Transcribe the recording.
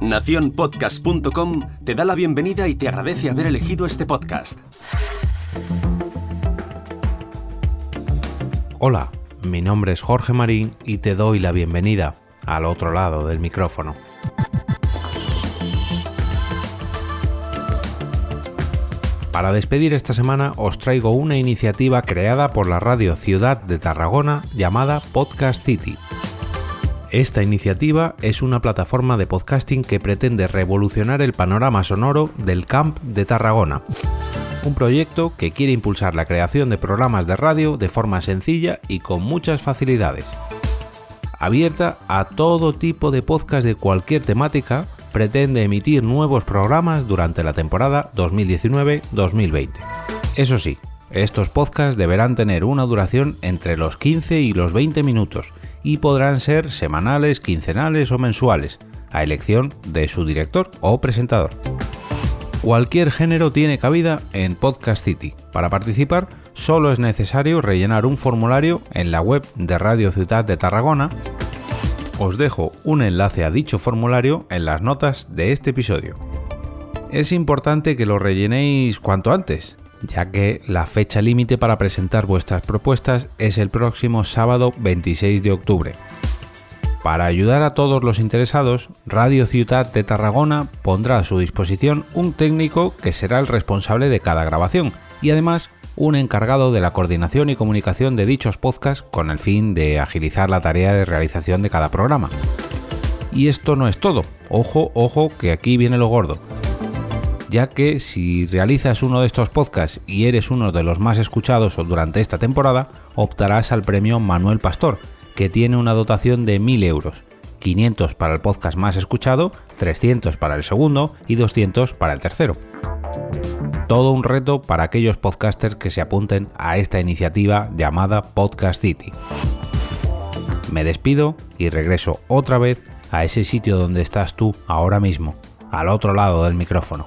Naciónpodcast.com te da la bienvenida y te agradece haber elegido este podcast. Hola, mi nombre es Jorge Marín y te doy la bienvenida al otro lado del micrófono. Para despedir esta semana os traigo una iniciativa creada por la radio Ciudad de Tarragona llamada Podcast City. Esta iniciativa es una plataforma de podcasting que pretende revolucionar el panorama sonoro del camp de Tarragona. Un proyecto que quiere impulsar la creación de programas de radio de forma sencilla y con muchas facilidades. Abierta a todo tipo de podcast de cualquier temática, pretende emitir nuevos programas durante la temporada 2019-2020. Eso sí, estos podcasts deberán tener una duración entre los 15 y los 20 minutos y podrán ser semanales, quincenales o mensuales, a elección de su director o presentador. Cualquier género tiene cabida en Podcast City. Para participar, solo es necesario rellenar un formulario en la web de Radio Ciudad de Tarragona os dejo un enlace a dicho formulario en las notas de este episodio. Es importante que lo rellenéis cuanto antes, ya que la fecha límite para presentar vuestras propuestas es el próximo sábado 26 de octubre. Para ayudar a todos los interesados, Radio Ciudad de Tarragona pondrá a su disposición un técnico que será el responsable de cada grabación y además un encargado de la coordinación y comunicación de dichos podcasts con el fin de agilizar la tarea de realización de cada programa. Y esto no es todo, ojo, ojo, que aquí viene lo gordo. Ya que si realizas uno de estos podcasts y eres uno de los más escuchados durante esta temporada, optarás al premio Manuel Pastor, que tiene una dotación de 1000 euros, 500 para el podcast más escuchado, 300 para el segundo y 200 para el tercero todo un reto para aquellos podcasters que se apunten a esta iniciativa llamada Podcast City. Me despido y regreso otra vez a ese sitio donde estás tú ahora mismo, al otro lado del micrófono.